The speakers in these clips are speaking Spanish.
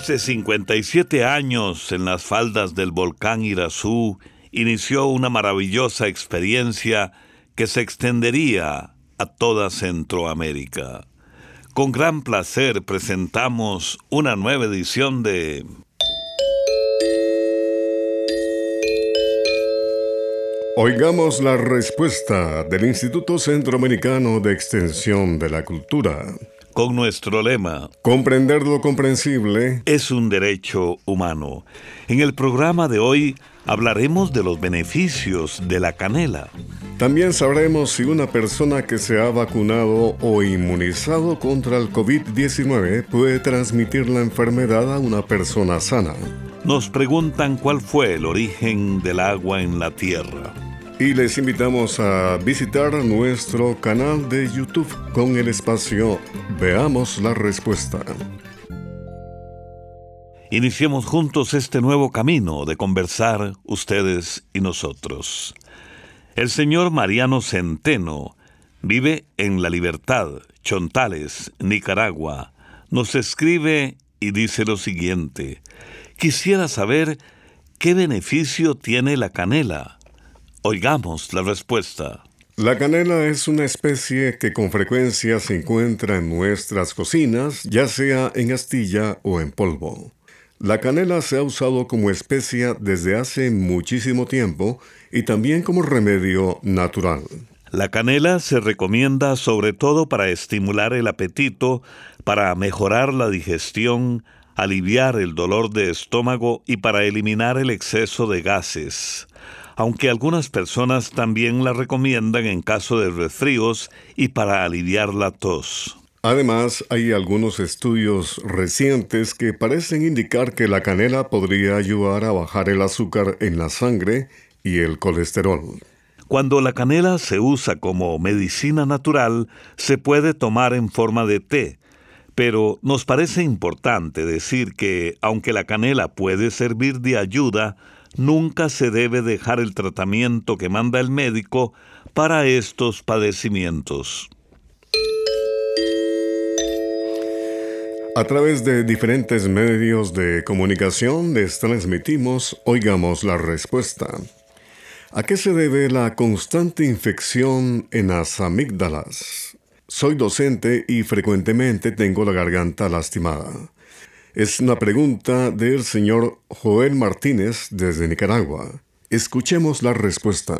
Hace 57 años, en las faldas del volcán Irazú, inició una maravillosa experiencia que se extendería a toda Centroamérica. Con gran placer presentamos una nueva edición de Oigamos la respuesta del Instituto Centroamericano de Extensión de la Cultura. Con nuestro lema, Comprender lo comprensible es un derecho humano. En el programa de hoy hablaremos de los beneficios de la canela. También sabremos si una persona que se ha vacunado o inmunizado contra el COVID-19 puede transmitir la enfermedad a una persona sana. Nos preguntan cuál fue el origen del agua en la tierra. Y les invitamos a visitar nuestro canal de YouTube con el espacio Veamos la respuesta. Iniciemos juntos este nuevo camino de conversar ustedes y nosotros. El señor Mariano Centeno vive en La Libertad, Chontales, Nicaragua. Nos escribe y dice lo siguiente. Quisiera saber qué beneficio tiene la canela. Oigamos la respuesta. La canela es una especie que con frecuencia se encuentra en nuestras cocinas, ya sea en astilla o en polvo. La canela se ha usado como especia desde hace muchísimo tiempo y también como remedio natural. La canela se recomienda sobre todo para estimular el apetito, para mejorar la digestión, aliviar el dolor de estómago y para eliminar el exceso de gases aunque algunas personas también la recomiendan en caso de resfríos y para aliviar la tos. Además, hay algunos estudios recientes que parecen indicar que la canela podría ayudar a bajar el azúcar en la sangre y el colesterol. Cuando la canela se usa como medicina natural, se puede tomar en forma de té, pero nos parece importante decir que, aunque la canela puede servir de ayuda, nunca se debe dejar el tratamiento que manda el médico para estos padecimientos. A través de diferentes medios de comunicación les transmitimos Oigamos la Respuesta. ¿A qué se debe la constante infección en las amígdalas? Soy docente y frecuentemente tengo la garganta lastimada. Es una pregunta del señor Joel Martínez desde Nicaragua. Escuchemos la respuesta.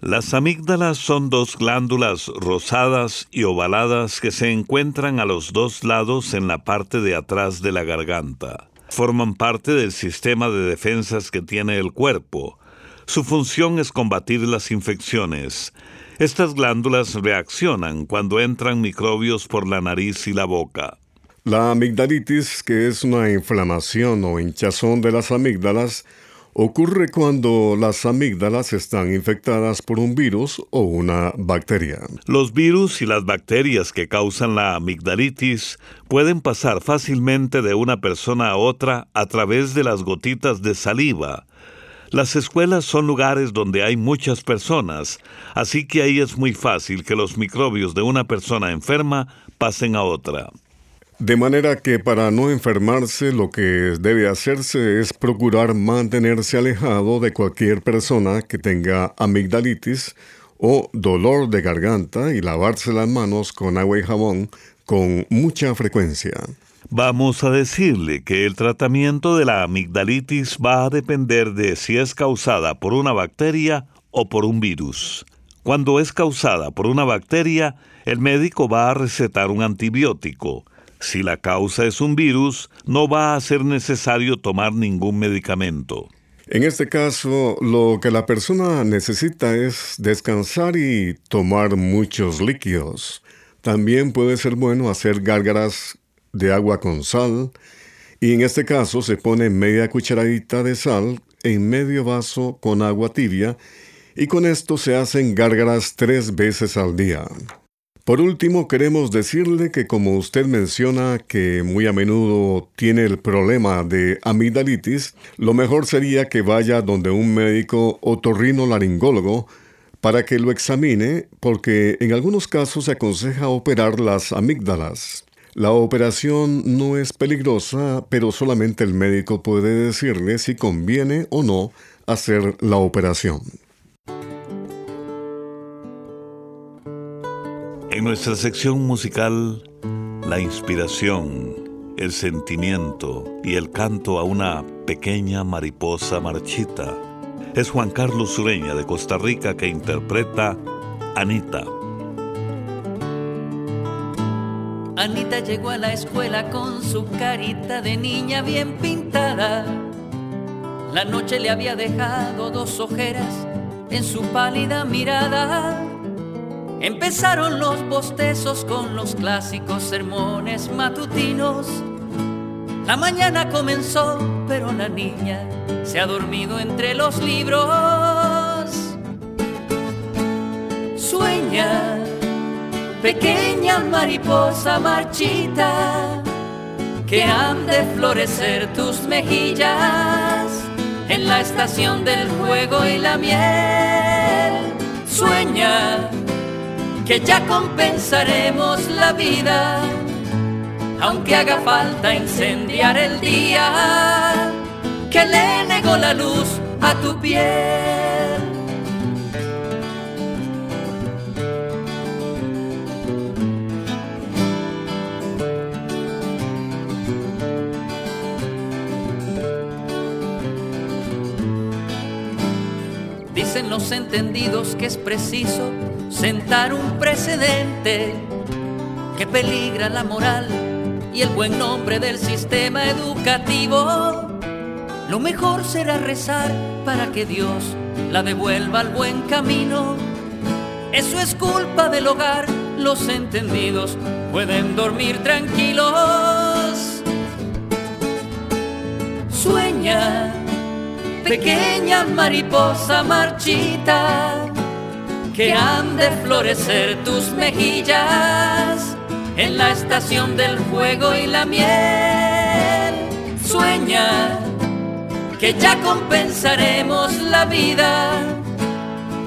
Las amígdalas son dos glándulas rosadas y ovaladas que se encuentran a los dos lados en la parte de atrás de la garganta. Forman parte del sistema de defensas que tiene el cuerpo. Su función es combatir las infecciones. Estas glándulas reaccionan cuando entran microbios por la nariz y la boca. La amigdalitis, que es una inflamación o hinchazón de las amígdalas, ocurre cuando las amígdalas están infectadas por un virus o una bacteria. Los virus y las bacterias que causan la amigdalitis pueden pasar fácilmente de una persona a otra a través de las gotitas de saliva. Las escuelas son lugares donde hay muchas personas, así que ahí es muy fácil que los microbios de una persona enferma pasen a otra. De manera que para no enfermarse lo que debe hacerse es procurar mantenerse alejado de cualquier persona que tenga amigdalitis o dolor de garganta y lavarse las manos con agua y jabón con mucha frecuencia. Vamos a decirle que el tratamiento de la amigdalitis va a depender de si es causada por una bacteria o por un virus. Cuando es causada por una bacteria, el médico va a recetar un antibiótico si la causa es un virus, no va a ser necesario tomar ningún medicamento. En este caso, lo que la persona necesita es descansar y tomar muchos líquidos. También puede ser bueno hacer gárgaras de agua con sal, y en este caso se pone media cucharadita de sal en medio vaso con agua tibia, y con esto se hacen gárgaras tres veces al día. Por último, queremos decirle que como usted menciona que muy a menudo tiene el problema de amigdalitis, lo mejor sería que vaya donde un médico otorrino-laringólogo para que lo examine, porque en algunos casos se aconseja operar las amígdalas. La operación no es peligrosa, pero solamente el médico puede decirle si conviene o no hacer la operación. En nuestra sección musical, la inspiración, el sentimiento y el canto a una pequeña mariposa marchita es Juan Carlos Sureña de Costa Rica que interpreta Anita. Anita llegó a la escuela con su carita de niña bien pintada. La noche le había dejado dos ojeras en su pálida mirada. Empezaron los bostezos con los clásicos sermones matutinos. La mañana comenzó, pero la niña se ha dormido entre los libros. Sueña, pequeña mariposa marchita, que han de florecer tus mejillas en la estación del fuego y la miel. Sueña, que ya compensaremos la vida, aunque haga falta incendiar el día que le negó la luz a tu piel. Dicen los entendidos que es preciso sentar un precedente que peligra la moral y el buen nombre del sistema educativo lo mejor será rezar para que Dios la devuelva al buen camino. Eso es culpa del hogar, los entendidos pueden dormir tranquilos. Sueña, pequeña mariposa marchita, que han de florecer tus mejillas en la estación del fuego y la miel. Sueña, que ya compensaremos la vida,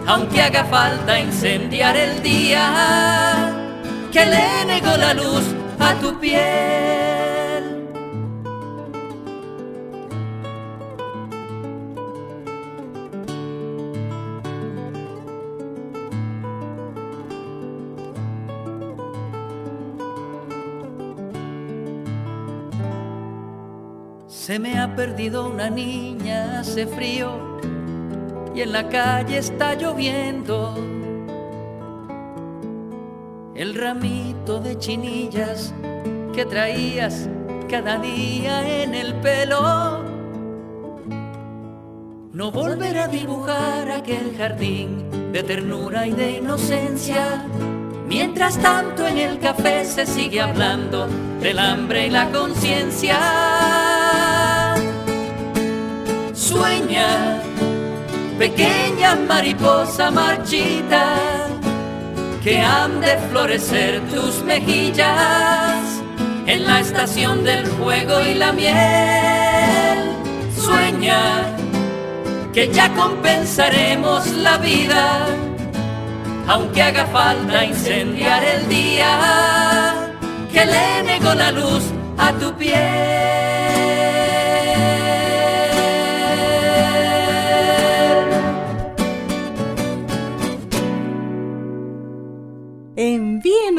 aunque haga falta incendiar el día que le negó la luz a tu piel. Se me ha perdido una niña, hace frío y en la calle está lloviendo. El ramito de chinillas que traías cada día en el pelo. No volverá a dibujar aquel jardín de ternura y de inocencia. Mientras tanto en el café se sigue hablando del hambre y la conciencia sueña, pequeña mariposa marchita, que han de florecer tus mejillas en la estación del fuego y la miel. Sueña que ya compensaremos la vida, aunque haga falta incendiar el día que le negó la luz a tu piel.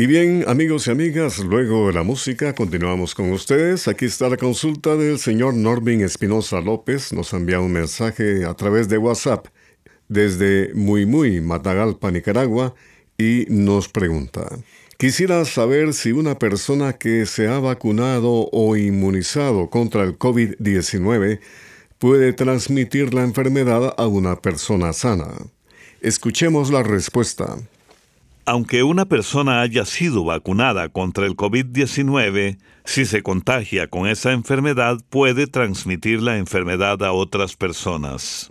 Y bien, amigos y amigas, luego de la música continuamos con ustedes. Aquí está la consulta del señor Norbin Espinosa López. Nos envía un mensaje a través de WhatsApp desde Muy Muy, Matagalpa, Nicaragua, y nos pregunta. Quisiera saber si una persona que se ha vacunado o inmunizado contra el COVID-19 puede transmitir la enfermedad a una persona sana. Escuchemos la respuesta. Aunque una persona haya sido vacunada contra el COVID-19, si se contagia con esa enfermedad puede transmitir la enfermedad a otras personas.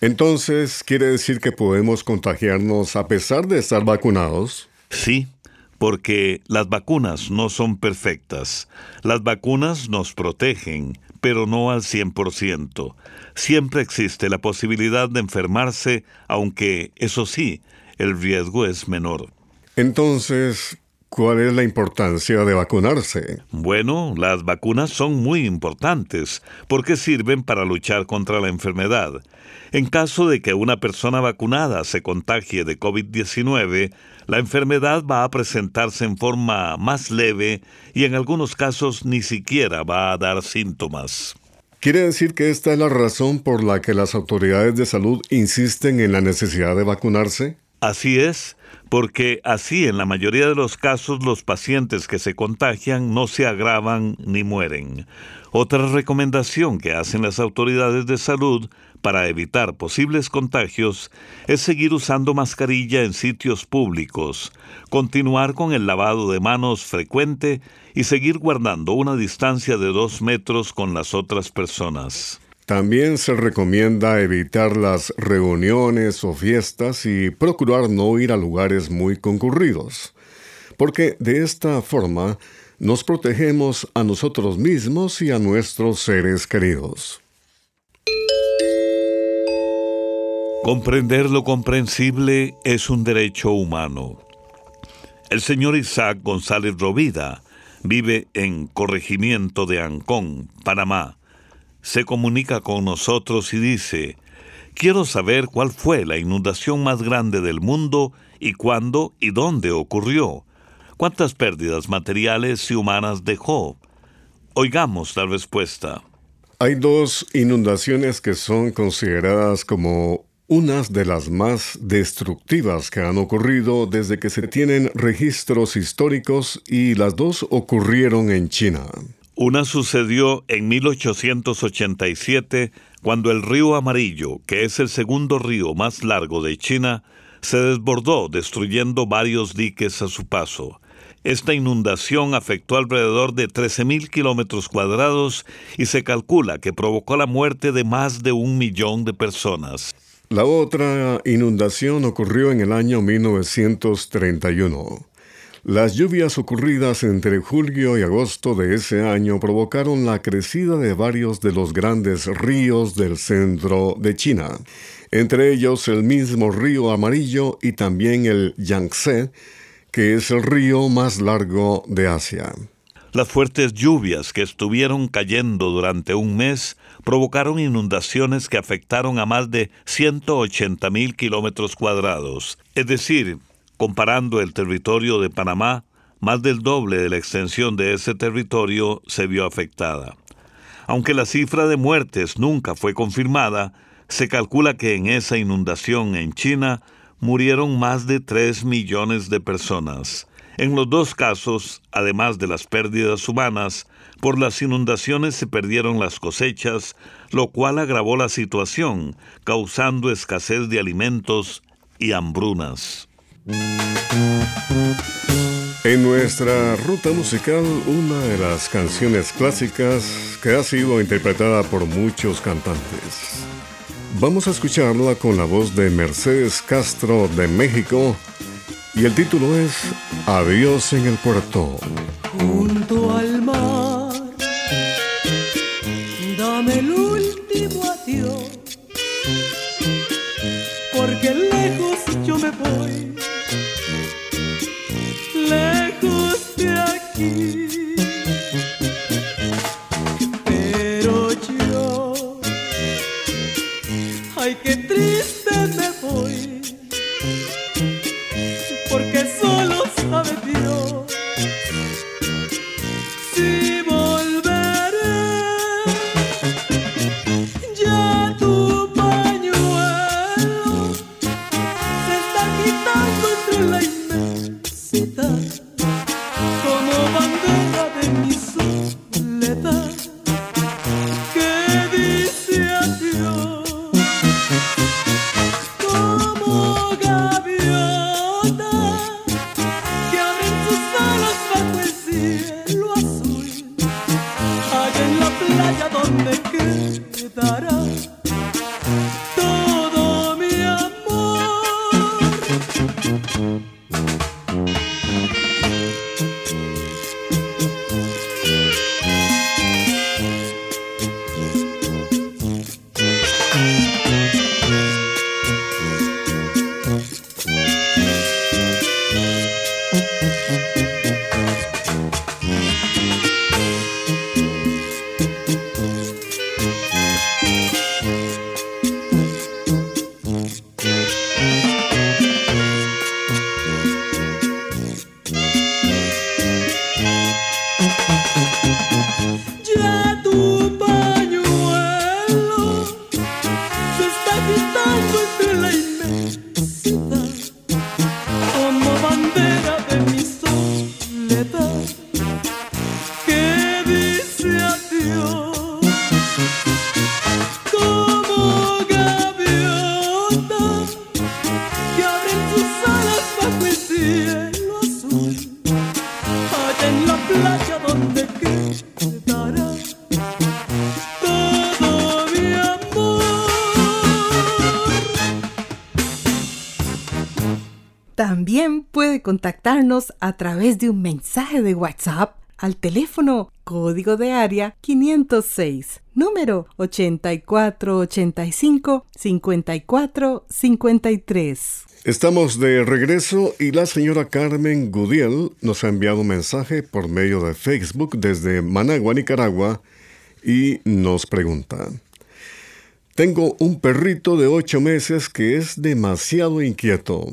Entonces, ¿quiere decir que podemos contagiarnos a pesar de estar vacunados? Sí, porque las vacunas no son perfectas. Las vacunas nos protegen, pero no al 100%. Siempre existe la posibilidad de enfermarse, aunque, eso sí, el riesgo es menor. Entonces, ¿Cuál es la importancia de vacunarse? Bueno, las vacunas son muy importantes porque sirven para luchar contra la enfermedad. En caso de que una persona vacunada se contagie de COVID-19, la enfermedad va a presentarse en forma más leve y en algunos casos ni siquiera va a dar síntomas. ¿Quiere decir que esta es la razón por la que las autoridades de salud insisten en la necesidad de vacunarse? Así es porque así en la mayoría de los casos los pacientes que se contagian no se agravan ni mueren. Otra recomendación que hacen las autoridades de salud para evitar posibles contagios es seguir usando mascarilla en sitios públicos, continuar con el lavado de manos frecuente y seguir guardando una distancia de dos metros con las otras personas. También se recomienda evitar las reuniones o fiestas y procurar no ir a lugares muy concurridos, porque de esta forma nos protegemos a nosotros mismos y a nuestros seres queridos. Comprender lo comprensible es un derecho humano. El señor Isaac González Rovida vive en Corregimiento de Ancón, Panamá se comunica con nosotros y dice, quiero saber cuál fue la inundación más grande del mundo y cuándo y dónde ocurrió. ¿Cuántas pérdidas materiales y humanas dejó? Oigamos la respuesta. Hay dos inundaciones que son consideradas como unas de las más destructivas que han ocurrido desde que se tienen registros históricos y las dos ocurrieron en China. Una sucedió en 1887 cuando el río Amarillo, que es el segundo río más largo de China, se desbordó destruyendo varios diques a su paso. Esta inundación afectó alrededor de 13.000 kilómetros cuadrados y se calcula que provocó la muerte de más de un millón de personas. La otra inundación ocurrió en el año 1931. Las lluvias ocurridas entre julio y agosto de ese año provocaron la crecida de varios de los grandes ríos del centro de China, entre ellos el mismo río amarillo y también el Yangtze, que es el río más largo de Asia. Las fuertes lluvias que estuvieron cayendo durante un mes provocaron inundaciones que afectaron a más de 180 mil kilómetros cuadrados, es decir, Comparando el territorio de Panamá, más del doble de la extensión de ese territorio se vio afectada. Aunque la cifra de muertes nunca fue confirmada, se calcula que en esa inundación en China murieron más de 3 millones de personas. En los dos casos, además de las pérdidas humanas, por las inundaciones se perdieron las cosechas, lo cual agravó la situación, causando escasez de alimentos y hambrunas. En nuestra ruta musical, una de las canciones clásicas que ha sido interpretada por muchos cantantes. Vamos a escucharla con la voz de Mercedes Castro de México y el título es Adiós en el puerto. Junto al mar, dame el último adiós, porque lejos yo me voy pero yo, ay, qué triste me voy, Contactarnos a través de un mensaje de WhatsApp al teléfono código de área 506, número 8485-5453. Estamos de regreso y la señora Carmen Gudiel nos ha enviado un mensaje por medio de Facebook desde Managua, Nicaragua, y nos pregunta. Tengo un perrito de ocho meses que es demasiado inquieto,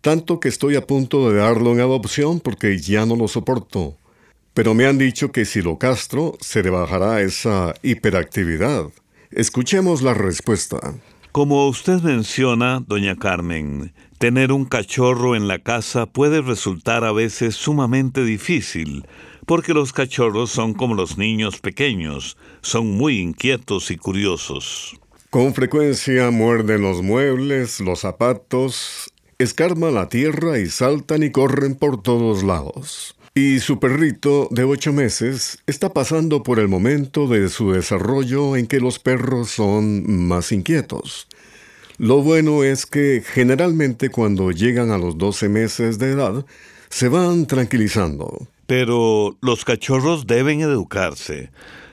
tanto que estoy a punto de darlo en adopción porque ya no lo soporto. Pero me han dicho que si lo castro se le bajará esa hiperactividad. Escuchemos la respuesta. Como usted menciona, doña Carmen, tener un cachorro en la casa puede resultar a veces sumamente difícil, porque los cachorros son como los niños pequeños, son muy inquietos y curiosos. Con frecuencia muerden los muebles, los zapatos, escarman la tierra y saltan y corren por todos lados. Y su perrito de ocho meses está pasando por el momento de su desarrollo en que los perros son más inquietos. Lo bueno es que generalmente cuando llegan a los 12 meses de edad, se van tranquilizando. Pero los cachorros deben educarse.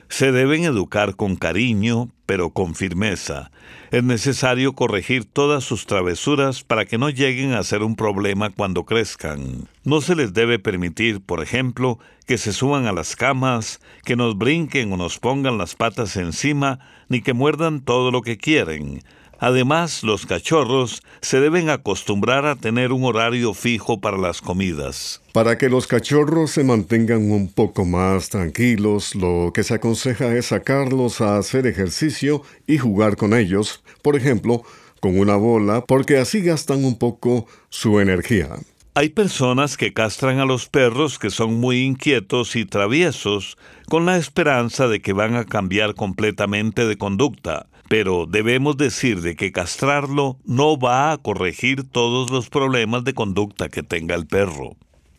Se deben educar con cariño, pero con firmeza. Es necesario corregir todas sus travesuras para que no lleguen a ser un problema cuando crezcan. No se les debe permitir, por ejemplo, que se suban a las camas, que nos brinquen o nos pongan las patas encima, ni que muerdan todo lo que quieren. Además, los cachorros se deben acostumbrar a tener un horario fijo para las comidas. Para que los cachorros se mantengan un poco más tranquilos, lo que se aconseja es sacarlos a hacer ejercicio y jugar con ellos, por ejemplo, con una bola, porque así gastan un poco su energía. Hay personas que castran a los perros que son muy inquietos y traviesos con la esperanza de que van a cambiar completamente de conducta pero debemos decir de que castrarlo no va a corregir todos los problemas de conducta que tenga el perro.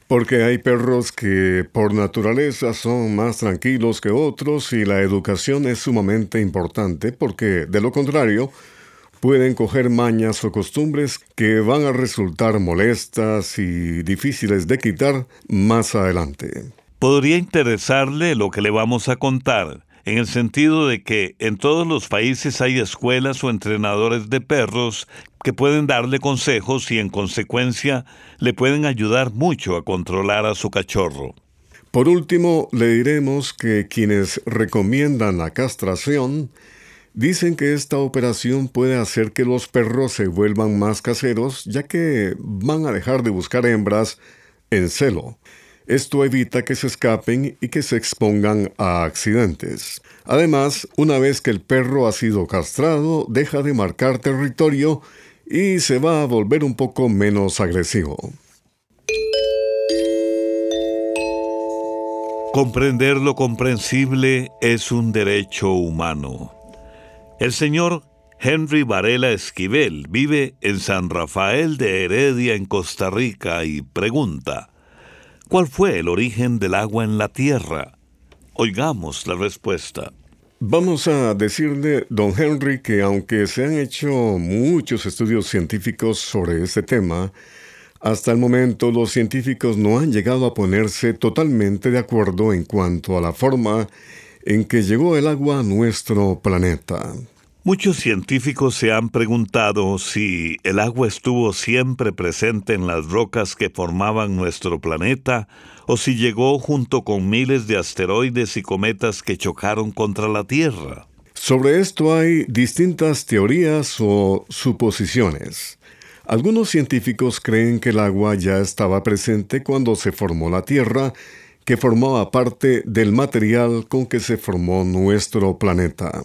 Porque hay perros que por naturaleza son más tranquilos que otros y la educación es sumamente importante porque de lo contrario pueden coger mañas o costumbres que van a resultar molestas y difíciles de quitar más adelante. Podría interesarle lo que le vamos a contar en el sentido de que en todos los países hay escuelas o entrenadores de perros que pueden darle consejos y en consecuencia le pueden ayudar mucho a controlar a su cachorro. Por último, le diremos que quienes recomiendan la castración dicen que esta operación puede hacer que los perros se vuelvan más caseros ya que van a dejar de buscar hembras en celo. Esto evita que se escapen y que se expongan a accidentes. Además, una vez que el perro ha sido castrado, deja de marcar territorio y se va a volver un poco menos agresivo. Comprender lo comprensible es un derecho humano. El señor Henry Varela Esquivel vive en San Rafael de Heredia, en Costa Rica, y pregunta, ¿Cuál fue el origen del agua en la tierra? Oigamos la respuesta. Vamos a decirle, don Henry, que aunque se han hecho muchos estudios científicos sobre este tema, Hasta el momento los científicos no han llegado a ponerse totalmente de acuerdo en cuanto a la forma en que llegó el agua a nuestro planeta. Muchos científicos se han preguntado si el agua estuvo siempre presente en las rocas que formaban nuestro planeta o si llegó junto con miles de asteroides y cometas que chocaron contra la Tierra. Sobre esto hay distintas teorías o suposiciones. Algunos científicos creen que el agua ya estaba presente cuando se formó la Tierra, que formaba parte del material con que se formó nuestro planeta.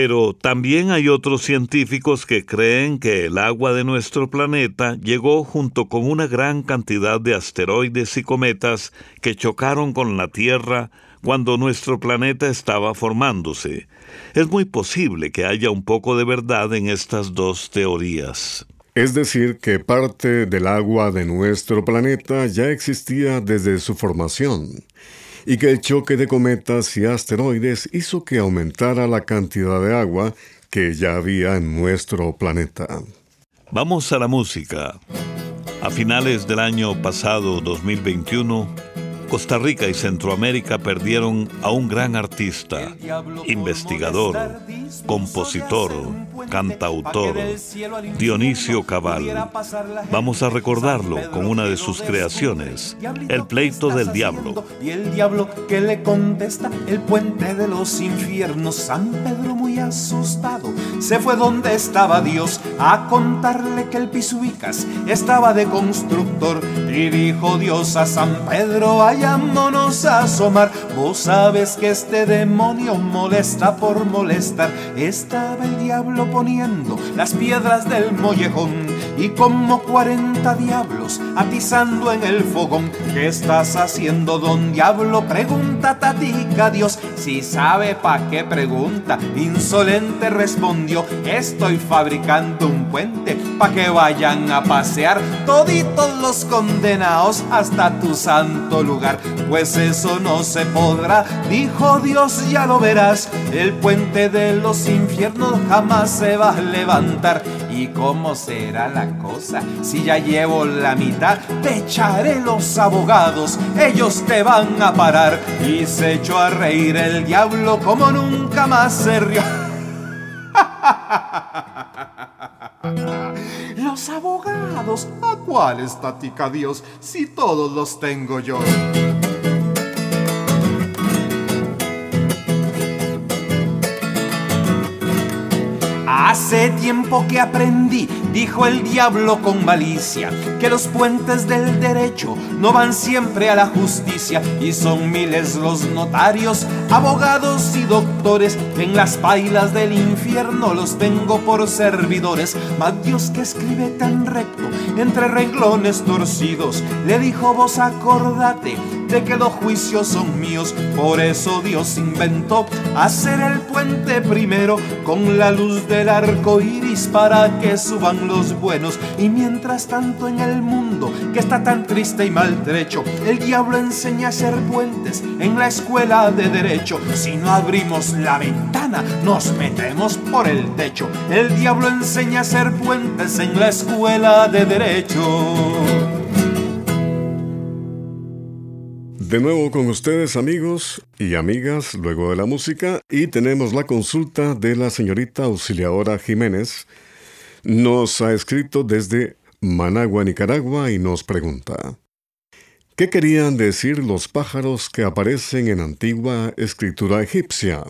Pero también hay otros científicos que creen que el agua de nuestro planeta llegó junto con una gran cantidad de asteroides y cometas que chocaron con la Tierra cuando nuestro planeta estaba formándose. Es muy posible que haya un poco de verdad en estas dos teorías. Es decir, que parte del agua de nuestro planeta ya existía desde su formación y que el choque de cometas y asteroides hizo que aumentara la cantidad de agua que ya había en nuestro planeta. Vamos a la música. A finales del año pasado, 2021, Costa Rica y Centroamérica perdieron a un gran artista, investigador, compositor, cantautor, Dionisio Cabal. Vamos a recordarlo con una de sus creaciones, El pleito del diablo. Y el diablo que le contesta, el puente de los infiernos, San Pedro muy asustado, se fue donde estaba Dios a contarle que el Pisuicas estaba de constructor y dijo Dios a San Pedro, vayámonos a asomar. Vos sabes que este demonio molesta por molestar. Estaba el diablo poniendo las piedras del mollejón y como cuarenta diablos atizando en el fogón. ¿Qué estás haciendo, don diablo? Pregunta Tatica Dios. Si sabe pa' qué pregunta, insolente respondió. Estoy fabricando un puente pa' que vayan a pasear toditos los condenados hasta tu santo lugar. Pues eso no se podrá, dijo Dios, ya lo verás. El puente de los infiernos jamás se va a levantar. ¿Y cómo será la cosa? Si ya llevo la mitad, te echaré los abogados, ellos te van a parar. Y se echó a reír el diablo como nunca más se rió. Los abogados, ¿a cuál estática Dios si todos los tengo yo? Hace tiempo que aprendí, dijo el diablo con malicia, que los puentes del derecho no van siempre a la justicia y son miles los notarios, abogados y doctores en las pailas del infierno los tengo por servidores. Mas Dios que escribe tan recto entre renglones torcidos, le dijo vos acordate de que los juicios son míos. Por eso Dios inventó hacer el puente primero con la luz del arco iris para que suban los buenos. Y mientras tanto en el mundo que está tan triste y maltrecho, el diablo enseña a hacer puentes en la escuela de derecho. Si no abrimos la ventana, nos metemos por el techo. El diablo enseña a hacer puentes en la escuela de derecho. De nuevo con ustedes amigos y amigas luego de la música y tenemos la consulta de la señorita auxiliadora Jiménez. Nos ha escrito desde Managua, Nicaragua y nos pregunta. ¿Qué querían decir los pájaros que aparecen en antigua escritura egipcia?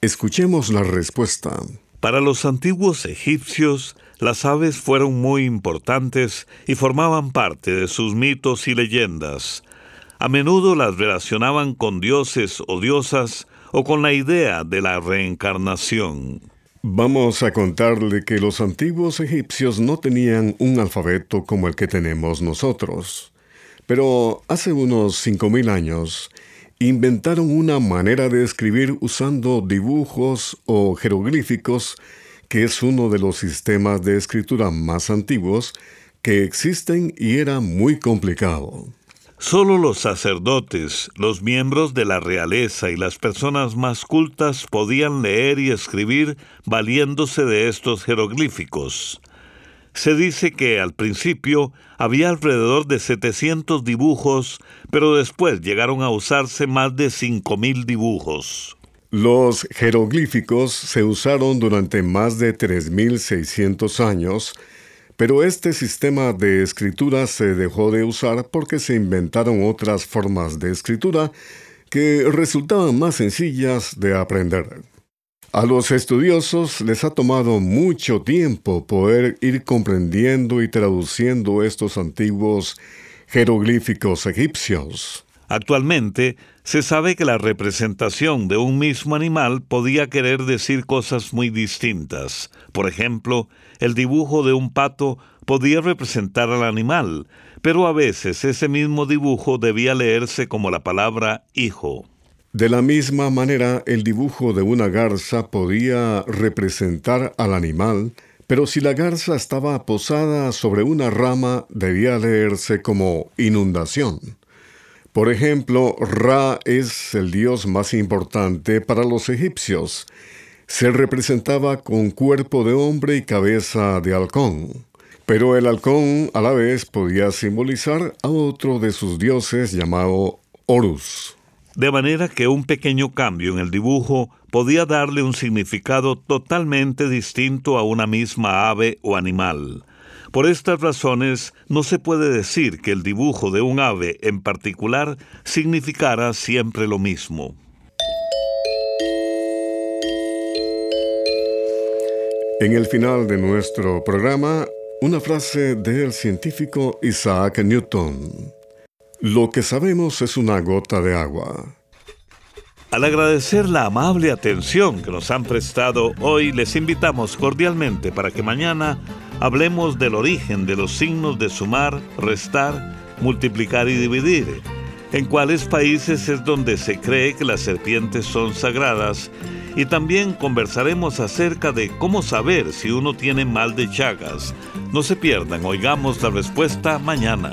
Escuchemos la respuesta. Para los antiguos egipcios, las aves fueron muy importantes y formaban parte de sus mitos y leyendas. A menudo las relacionaban con dioses o diosas o con la idea de la reencarnación. Vamos a contarle que los antiguos egipcios no tenían un alfabeto como el que tenemos nosotros. Pero hace unos 5.000 años inventaron una manera de escribir usando dibujos o jeroglíficos, que es uno de los sistemas de escritura más antiguos que existen y era muy complicado. Solo los sacerdotes, los miembros de la realeza y las personas más cultas podían leer y escribir valiéndose de estos jeroglíficos. Se dice que al principio había alrededor de 700 dibujos, pero después llegaron a usarse más de 5.000 dibujos. Los jeroglíficos se usaron durante más de 3.600 años, pero este sistema de escritura se dejó de usar porque se inventaron otras formas de escritura que resultaban más sencillas de aprender. A los estudiosos les ha tomado mucho tiempo poder ir comprendiendo y traduciendo estos antiguos jeroglíficos egipcios. Actualmente se sabe que la representación de un mismo animal podía querer decir cosas muy distintas. Por ejemplo, el dibujo de un pato podía representar al animal, pero a veces ese mismo dibujo debía leerse como la palabra hijo. De la misma manera, el dibujo de una garza podía representar al animal, pero si la garza estaba posada sobre una rama, debía leerse como inundación. Por ejemplo, Ra es el dios más importante para los egipcios. Se representaba con cuerpo de hombre y cabeza de halcón. Pero el halcón a la vez podía simbolizar a otro de sus dioses llamado Horus. De manera que un pequeño cambio en el dibujo podía darle un significado totalmente distinto a una misma ave o animal. Por estas razones, no se puede decir que el dibujo de un ave en particular significara siempre lo mismo. En el final de nuestro programa, una frase del científico Isaac Newton. Lo que sabemos es una gota de agua. Al agradecer la amable atención que nos han prestado hoy, les invitamos cordialmente para que mañana hablemos del origen de los signos de sumar, restar, multiplicar y dividir. En cuáles países es donde se cree que las serpientes son sagradas y también conversaremos acerca de cómo saber si uno tiene mal de Chagas. No se pierdan, oigamos la respuesta mañana.